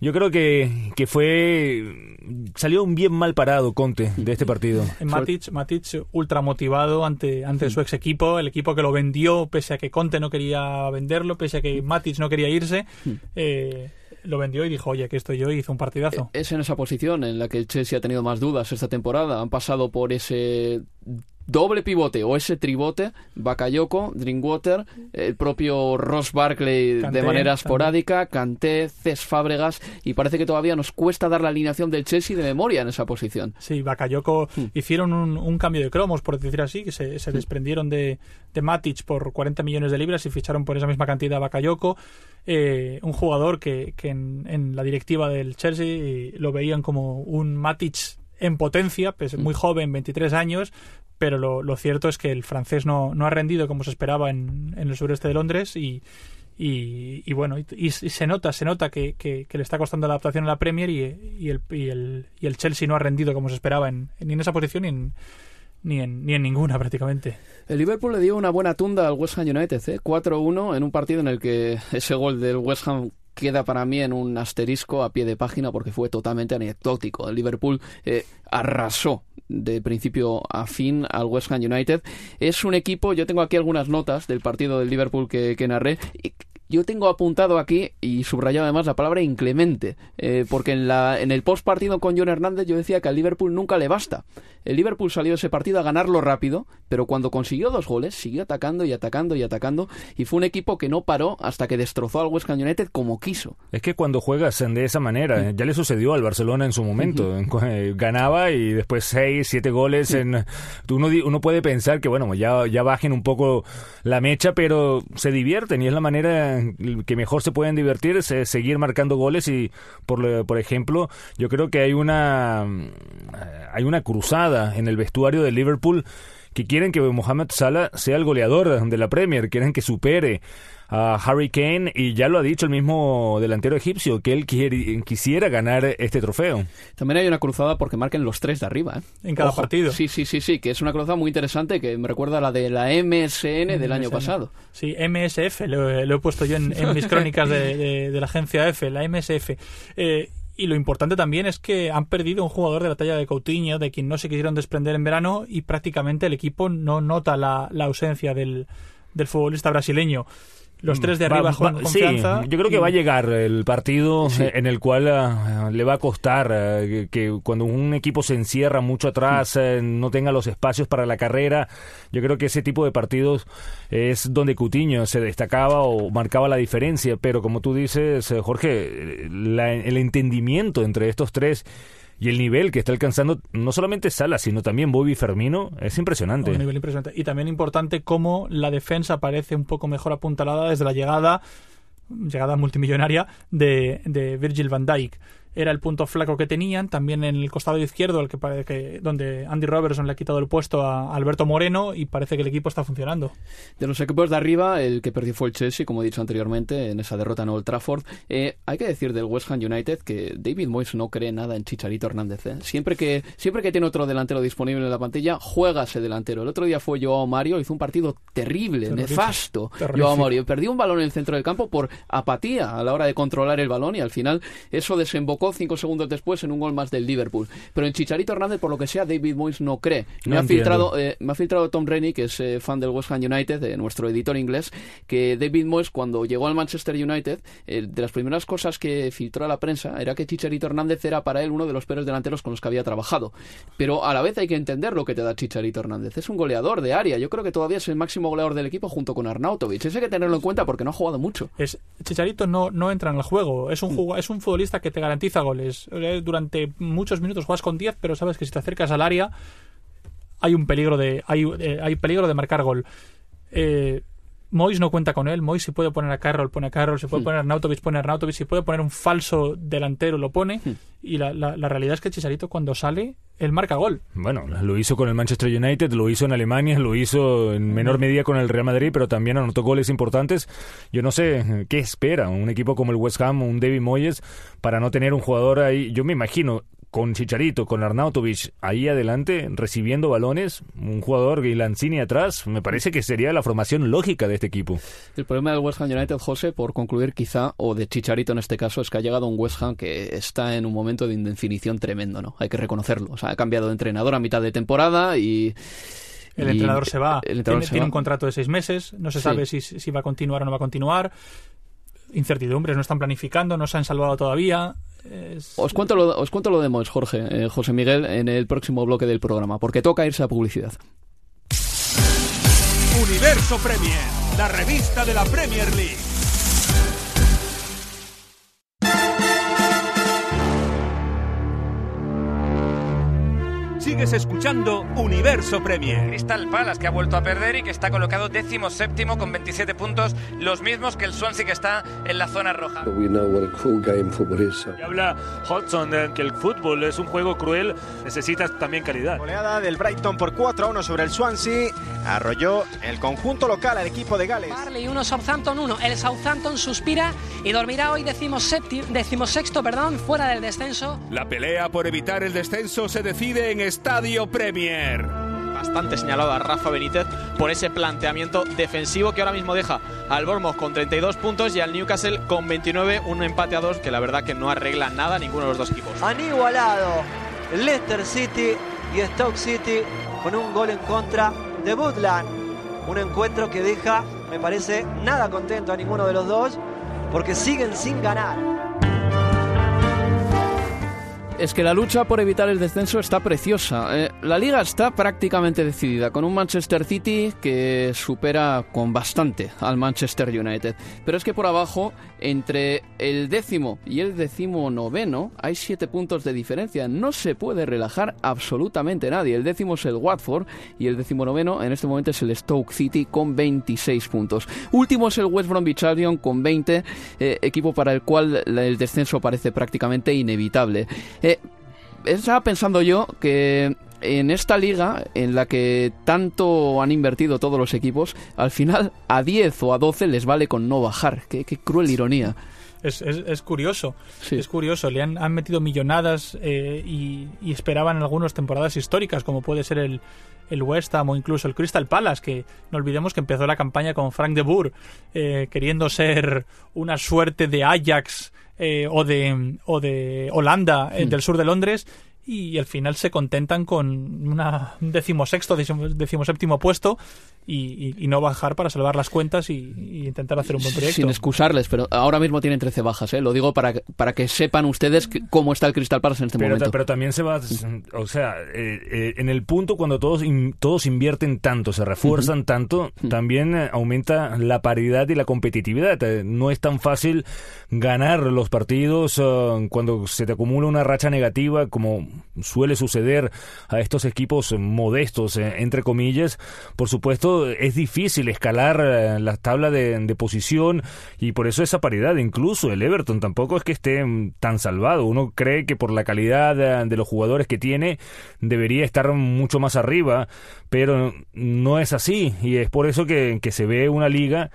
yo creo que, que fue. Salió un bien mal parado Conte de este partido. Matic, Matic ultra motivado ante, ante su ex equipo, el equipo que lo vendió, pese a que Conte no quería venderlo, pese a que Matic no quería irse, eh, lo vendió y dijo, oye, aquí estoy yo y hizo un partidazo. Es en esa posición en la que el Chelsea ha tenido más dudas esta temporada. Han pasado por ese doble pivote o ese tribote, Bakayoko, Drinkwater, el propio Ross Barkley Kanté, de manera esporádica, Kanté, Cés Fábregas, y parece que todavía nos cuesta dar la alineación del Chelsea de memoria en esa posición. Sí, Bakayoko Hmm. hicieron un, un cambio de cromos, por decir así, que se, se desprendieron de, de Matic por 40 millones de libras y ficharon por esa misma cantidad a Bakayoko, eh, un jugador que, que en, en la directiva del Chelsea eh, lo veían como un Matic en potencia, pues muy joven, 23 años, pero lo, cierto es que el francés no, no ha rendido como se esperaba en, en el sureste de Londres y, y, bueno, y, se nota, se nota que, que- le está costando la adaptación a la Premier y, y el, el, el Chelsea no ha rendido como se esperaba en, ni en esa posición ni en, ni en, ni en ninguna prácticamente. El Liverpool le dio una buena tunda al West Ham United, ¿eh? 4-1 en un partido en el que ese gol del West Ham queda para mí en un asterisco a pie de página porque fue totalmente anecdótico. El Liverpool eh, arrasó de principio a fin al West Ham United. Es un equipo, yo tengo aquí algunas notas del partido del Liverpool que, que narré. Yo tengo apuntado aquí y subrayado además la palabra inclemente, eh, porque en, la, en el post partido con John Hernández yo decía que al Liverpool nunca le basta. El Liverpool salió de ese partido a ganarlo rápido, pero cuando consiguió dos goles siguió atacando y atacando y atacando y fue un equipo que no paró hasta que destrozó al West Ham United como quiso. Es que cuando juegas de esa manera, ya le sucedió al Barcelona en su momento. Eh, Ganaba y después seis, siete goles. En, uno, uno puede pensar que, bueno, ya, ya bajen un poco la mecha, pero se divierten y es la manera que mejor se pueden divertir, es eh, seguir marcando goles y, por, por ejemplo, yo creo que hay una, mm, hay una cruzada en el vestuario de Liverpool que quieren que Mohamed Salah sea el goleador de la Premier, quieren que supere a Harry Kane y ya lo ha dicho el mismo delantero egipcio que él quiere- quisiera ganar este trofeo. También hay una cruzada porque marquen los tres de arriba. ¿eh? En cada Ojo. partido. Sí, sí, sí, sí, que es una cruzada muy interesante que me recuerda a la de la MSN del año pasado. Sí, MSF, lo, he- lo he puesto yo en, en mis crónicas de, de- de la agencia F, la MSF. Eh, y lo importante también es que han perdido un jugador de la talla de Coutinho, de quien no se quisieron desprender en verano, y prácticamente el equipo no nota la, ausencia del futbolista brasileño. Los tres de arriba va- juegan con sí, confianza. yo creo que va a llegar el partido eh, en el cual ah, le va a costar eh, que, que cuando un equipo se encierra mucho atrás, eh, no tenga los espacios para la carrera. Yo creo que ese tipo de partidos es donde Cutiño se destacaba o marcaba la diferencia. Pero como tú dices, eh, Jorge, eh, la- el entendimiento entre estos tres y el nivel que está alcanzando no solamente Sala, sino también Bobby Fermino es impresionante. Un nivel impresionante. Y también importante cómo la defensa parece un poco mejor apuntalada desde la llegada, llegada multimillonaria, de, de Virgil van Dijk. Era el punto flaco que tenían, también en el costado izquierdo, el que, que donde Andy Robertson le ha quitado el puesto a Alberto Moreno y parece que el equipo está funcionando. De los equipos de arriba, el que perdió fue el Chelsea, como he dicho anteriormente, en esa derrota en Old Trafford. Eh, hay que decir del West Ham United que David Moyes no cree nada en Chicharito Hernández. ¿eh? Siempre, que, siempre que tiene otro delantero disponible en la plantilla, juega ese delantero. El otro día fue Joao Mario, hizo un partido terrible, Terrorífico. nefasto. Terrorífico. Joao Mario perdió un balón en el centro del campo por apatía a la hora de controlar el balón y al final eso desembocó cinco segundos después en un gol más del Liverpool. Pero en Chicharito Hernández, por lo que sea, David Moyes no cree. Me, No ha, entiendo. filtrado, eh, me ha filtrado Tom Rennie, que es eh, fan del West Ham United, de nuestro editor inglés, que David Moyes, cuando llegó al Manchester United, eh, de las primeras cosas que filtró a la prensa era que Chicharito Hernández era para él uno de los peores delanteros con los que había trabajado. Pero a la vez hay que entender lo que te da Chicharito Hernández. Es un goleador de área. Yo creo que todavía es el máximo goleador del equipo junto con Arnautovic. Eso hay que tenerlo en cuenta porque no ha jugado mucho. Es, Chicharito no, no entra en el juego. Es un, jugua- es un futbolista que te garantiza goles. Eh, Durante muchos minutos juegas con 10, pero sabes que si te acercas al área hay un peligro de hay, eh, hay peligro de marcar gol. Eh, Mois no cuenta con él. Mois si puede poner a Carroll, pone a Carroll. Si puede Hmm. poner a Arnautovic, pone a Arnautovic. Si puede poner un falso delantero, lo pone. Hmm. Y la, la- la realidad es que Chicharito cuando sale, él marca gol. Bueno, lo hizo con el Manchester United, lo hizo en Alemania, lo hizo en menor medida con el Real Madrid, pero también anotó goles importantes. Yo no sé qué espera un equipo como el West Ham, un David Moyes, para no tener un jugador ahí. Yo me imagino con Chicharito, con Arnautovic ahí adelante, recibiendo balones, un jugador y Lanzini atrás, me parece que sería la formación lógica de este equipo. El problema del West Ham United, José, por concluir quizá, o de Chicharito en este caso, es que ha llegado un West Ham que está en un momento de indefinición tremendo, ¿no? Hay que reconocerlo. O sea, ha cambiado de entrenador a mitad de temporada y... El y entrenador se va. el entrenador tiene se tiene va. un contrato de seis meses. No se Sí. sabe si, si va a continuar o no va a continuar. Incertidumbres, no están planificando, no se han salvado todavía. Es- Os cuento lo, os cuento lo de Mois, Jorge, eh, José Miguel, en el próximo bloque del programa, porque toca irse a publicidad. Universo Premier, la revista de la Premier League. Sigues escuchando Universo Premier. Crystal Palace que ha vuelto a perder y que está colocado décimo séptimo con 27 puntos, los mismos que el Swansea que está en la zona roja. We know what a cruel game football is. so- Y habla Hodgson de que el fútbol es un juego cruel, necesitas también calidad. Goleada del Brighton por 4 a 1 sobre el Swansea. Arrolló el conjunto local al equipo de Gales. Barley 1, Southampton 1. El Southampton suspira y dormirá hoy decimosexto perdón, fuera del descenso. La pelea por evitar el descenso se decide en Estadio Premier. Bastante señalado a Rafa Benítez por ese planteamiento defensivo que ahora mismo deja al Bournemouth con 32 puntos y al Newcastle con 29, un empate a dos que la verdad que no arregla nada a ninguno de los dos equipos. Han igualado Leicester City y Stoke City con un gol en contra de Woodland. Un encuentro que deja, me parece, nada contento a ninguno de los dos porque siguen sin ganar. Es que la lucha por evitar el descenso está preciosa. Eh, la liga está prácticamente decidida, con un Manchester City que supera con bastante al Manchester United. Pero es que por abajo, entre el décimo y el décimo noveno, hay siete puntos de diferencia. No se puede relajar absolutamente nadie. El décimo es el Watford y el décimo noveno en este momento es el Stoke City con 26 puntos. Último es el West Bromwich Albion con 20, eh, equipo para el cual el descenso parece prácticamente inevitable. Eh, estaba pensando yo que en esta liga en la que tanto han invertido todos los equipos, al final a 10 o a 12 les vale con no bajar. Qué, qué cruel ironía. Es, es- es curioso, es curioso. Le han, han metido millonadas eh, y, y esperaban algunas temporadas históricas, como puede ser el, el West Ham o incluso el Crystal Palace, que no olvidemos que empezó la campaña con Frank de Boer, eh, queriendo ser una suerte de Ajax eh, o, de, o de Holanda, eh, Hmm. del sur de Londres, y al final se contentan con una, un decimosexto, decimo- decimoséptimo puesto y, y- y no bajar para salvar las cuentas y, y intentar hacer un buen proyecto. Sin excusarles, pero ahora mismo tienen 13 bajas, ¿eh? lo digo para, que- para que sepan ustedes que- cómo está el Crystal Palace en este Pero, momento. pero también se va, o sea, eh, eh, en el punto cuando todos in- todos invierten tanto, se refuerzan tanto, también eh, aumenta la paridad y la competitividad. Eh, No es tan fácil ganar los partidos eh, cuando se te acumula una racha negativa, como suele suceder a estos equipos modestos, eh, entre comillas. Por supuesto, es difícil escalar eh, la tabla de, de posición y por eso esa paridad. Incluso el Everton tampoco es que esté mm, tan salvado. Uno cree que por la calidad eh, de los jugadores que tiene debería estar mucho más arriba, pero no es así y es por eso que, que se ve una liga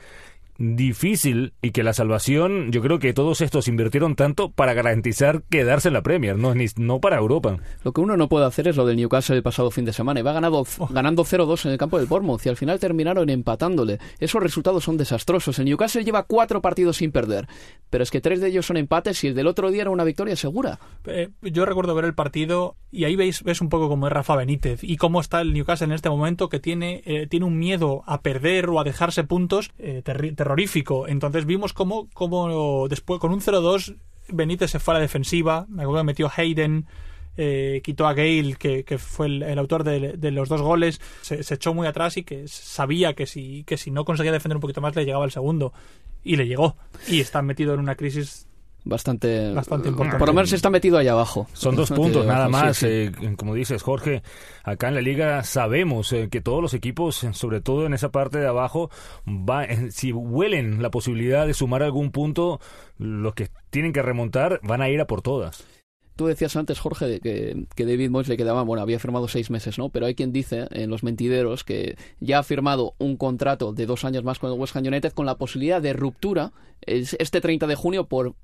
difícil y que la salvación, yo creo que todos estos invirtieron tanto para garantizar quedarse en la Premier, no, ni, no para Europa. Lo que uno no puede hacer es lo del Newcastle el pasado fin de semana. Iba ganado, ganando 0-2 en el campo del Bournemouth y al final terminaron empatándole. Esos resultados son desastrosos. El Newcastle lleva cuatro partidos sin perder, pero es que tres de ellos son empates y el del otro día era una victoria segura. Eh, yo recuerdo ver el partido y ahí veis, ves un poco cómo es Rafa Benítez y cómo está el Newcastle en este momento que tiene, eh, tiene un miedo a perder o a dejarse puntos eh, terrorífico. Entonces vimos cómo, cómo después con un 0-2 Benítez se fue a la defensiva, me acuerdo que metió Hayden, eh, quitó a Gale, que, que fue el, autor de, de los dos goles, se, se echó muy atrás y que sabía que si, que si no conseguía defender un poquito más le llegaba el segundo. Y le llegó. Y está metido en una crisis Bastante, Bastante importante. Por lo menos está metido ahí abajo. Son dos puntos nada abajo, más. sí, sí. eh, como dices, Jorge, acá en la liga sabemos eh, que todos los equipos, eh, sobre todo en esa parte de abajo, va, eh, si huelen la posibilidad de sumar algún punto, los que tienen que remontar van a ir a por todas. Tú decías antes, Jorge, de que, que David Moyes le quedaba, bueno, había firmado seis meses, ¿no? Pero hay quien dice en los mentideros que ya ha firmado un contrato de dos años más con el West Ham United con la posibilidad de ruptura es- este 30 de junio por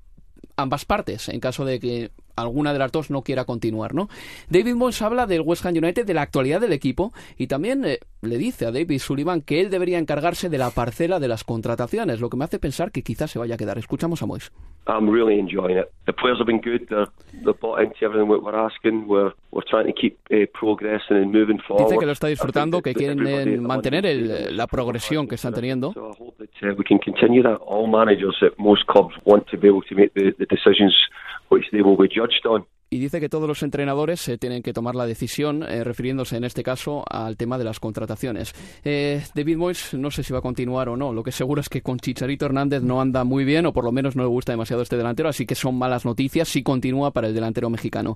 ambas partes, en caso de que alguna de las dos no quiera continuar, ¿no? David Moyes habla del West Ham United, de la actualidad del equipo y también eh, le dice a David Sullivan que él debería encargarse de la parcela de las contrataciones, lo que me hace pensar que quizás se vaya a quedar. Escuchamos a Moyes. I'm really enjoying it. The players have been good. They're, they're bought into everything we're asking. We're, we're trying to keep uh, progressing and moving forward. Dice que lo está disfrutando, que quieren eh, mantener el, la progresión que están teniendo. So I hope that uh, we can continue that. All managers at most clubs want to be able to make the, the decisions which they will be judged on. Y dice que todos los entrenadores eh, tienen que tomar la decisión, eh, refiriéndose en este caso al tema de las contrataciones. Eh, David Moyes no sé si va a continuar o no. Lo que seguro es que con Chicharito Hernández no anda muy bien, o por lo menos no le gusta demasiado este delantero, así que son malas noticias si continúa para el delantero mexicano.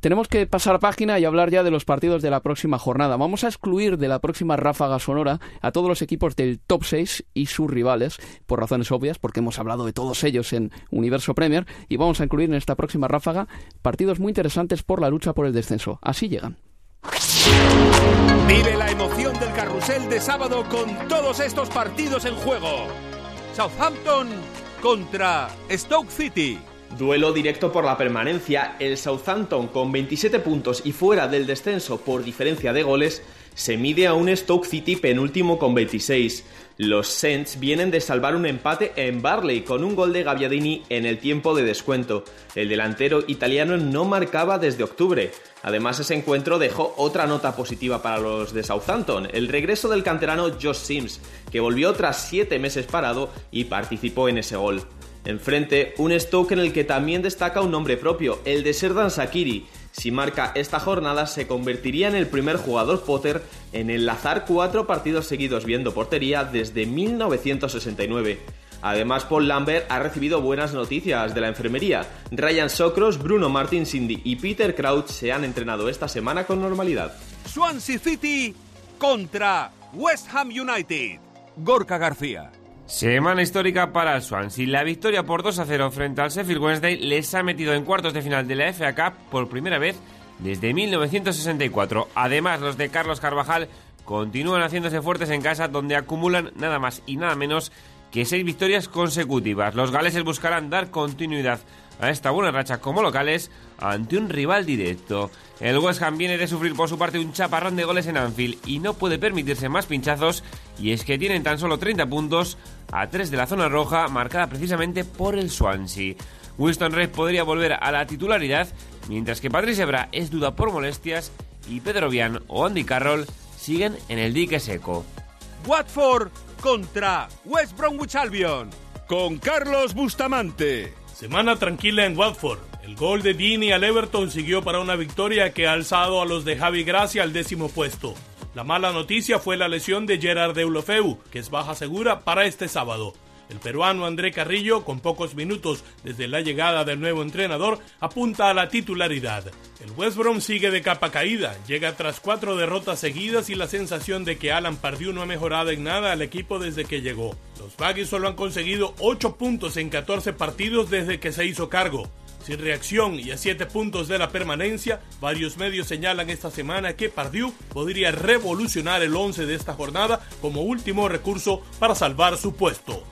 Tenemos que pasar página y hablar ya de los partidos de la próxima jornada. Vamos a excluir de la próxima ráfaga sonora a todos los equipos del top 6 y sus rivales, por razones obvias, porque hemos hablado de todos ellos en Universo Premier, y vamos a incluir en esta próxima ráfaga partidos muy interesantes por la lucha por el descenso. Así llegan. Vive la emoción del carrusel de sábado con todos estos partidos en juego. Southampton contra Stoke City. Duelo directo por la permanencia, el Southampton con 27 puntos y fuera del descenso por diferencia de goles, se mide a un Stoke City penúltimo con 26. Los Saints vienen de salvar un empate en Barley con un gol de Gabbiadini en el tiempo de descuento. El delantero italiano no marcaba desde octubre. Además, ese encuentro dejó otra nota positiva para los de Southampton, el regreso del canterano Josh Sims, que volvió tras siete meses parado y participó en ese gol. Enfrente, un Stoke en el que también destaca un nombre propio, el de Serdan Sakiri. Si marca esta jornada, se convertiría en el primer jugador Potter en enlazar cuatro partidos seguidos viendo portería desde 1969. Además, Paul Lambert ha recibido buenas noticias de la enfermería. Ryan Socros, Bruno Martin Cindy y Peter Crouch se han entrenado esta semana con normalidad. Swansea City contra West Ham United. Gorka García. Semana histórica para el Swansea. La victoria por 2 a 0 frente al Sheffield Wednesday les ha metido en cuartos de final de la FA Cup por primera vez desde 1964. Además, los de Carlos Carvajal continúan haciéndose fuertes en casa donde acumulan nada más y nada menos que seis victorias consecutivas. Los galeses buscarán dar continuidad a esta buena racha como locales ante un rival directo. El West Ham viene de sufrir por su parte un chaparrón de goles en Anfield y no puede permitirse más pinchazos y es que tienen tan solo 30 puntos a 3 de la zona roja marcada precisamente por el Swansea. Winston Reid podría volver a la titularidad mientras que Patrice Ebra es duda por molestias y Pedro Vian o Andy Carroll siguen en el dique seco. Watford contra West Bromwich Albion con Carlos Bustamante. Semana tranquila en Watford. El gol de Dini al Everton siguió para una victoria que ha alzado a los de Javi Gracia al décimo puesto. La mala noticia fue la lesión de Gerard Deulofeu, que es baja segura para este sábado. El peruano André Carrillo, con pocos minutos desde la llegada del nuevo entrenador, apunta a la titularidad. El West Brom sigue de capa caída, llega tras cuatro derrotas seguidas y la sensación de que Alan Pardew no ha mejorado en nada al equipo desde que llegó. Los Baggies solo han conseguido 8 puntos en 14 partidos desde que se hizo cargo. Sin reacción y a 7 puntos de la permanencia, varios medios señalan esta semana que Pardew podría revolucionar el 11 de esta jornada como último recurso para salvar su puesto.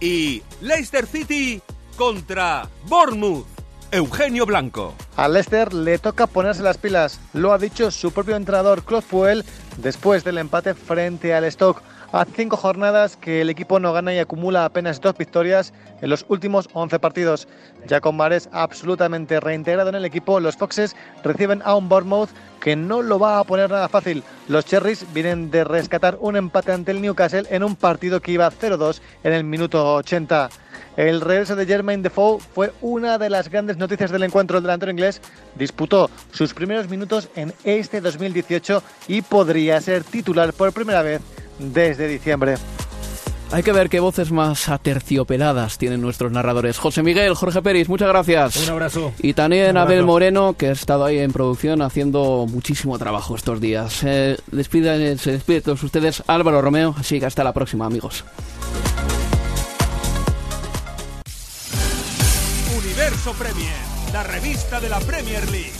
Y Leicester City contra Bournemouth. Eugenio Blanco. A Leicester le toca ponerse las pilas, lo ha dicho su propio entrenador Claude Puel después del empate frente al Stoke. A cinco jornadas que el equipo no gana y acumula apenas dos victorias en los últimos 11 partidos. Ya con Mares absolutamente reintegrado en el equipo, los Foxes reciben a un Bournemouth que no lo va a poner nada fácil. Los Cherries vienen de rescatar un empate ante el Newcastle en un partido que iba 0-2 en el minuto 80. El regreso de Jermaine Defoe fue una de las grandes noticias del encuentro. El delantero inglés disputó sus primeros minutos en este 2018 y podría ser titular por primera vez desde diciembre. Hay que ver qué voces más aterciopeladas tienen nuestros narradores. José Miguel, Jorge Peris, muchas gracias. Un abrazo. Y también abrazo. Abel Moreno, que ha estado ahí en producción haciendo muchísimo trabajo estos días. Eh, despide, se despide de todos ustedes Álvaro Romeo, así que hasta la próxima, amigos. Universo Premier, la revista de la Premier League.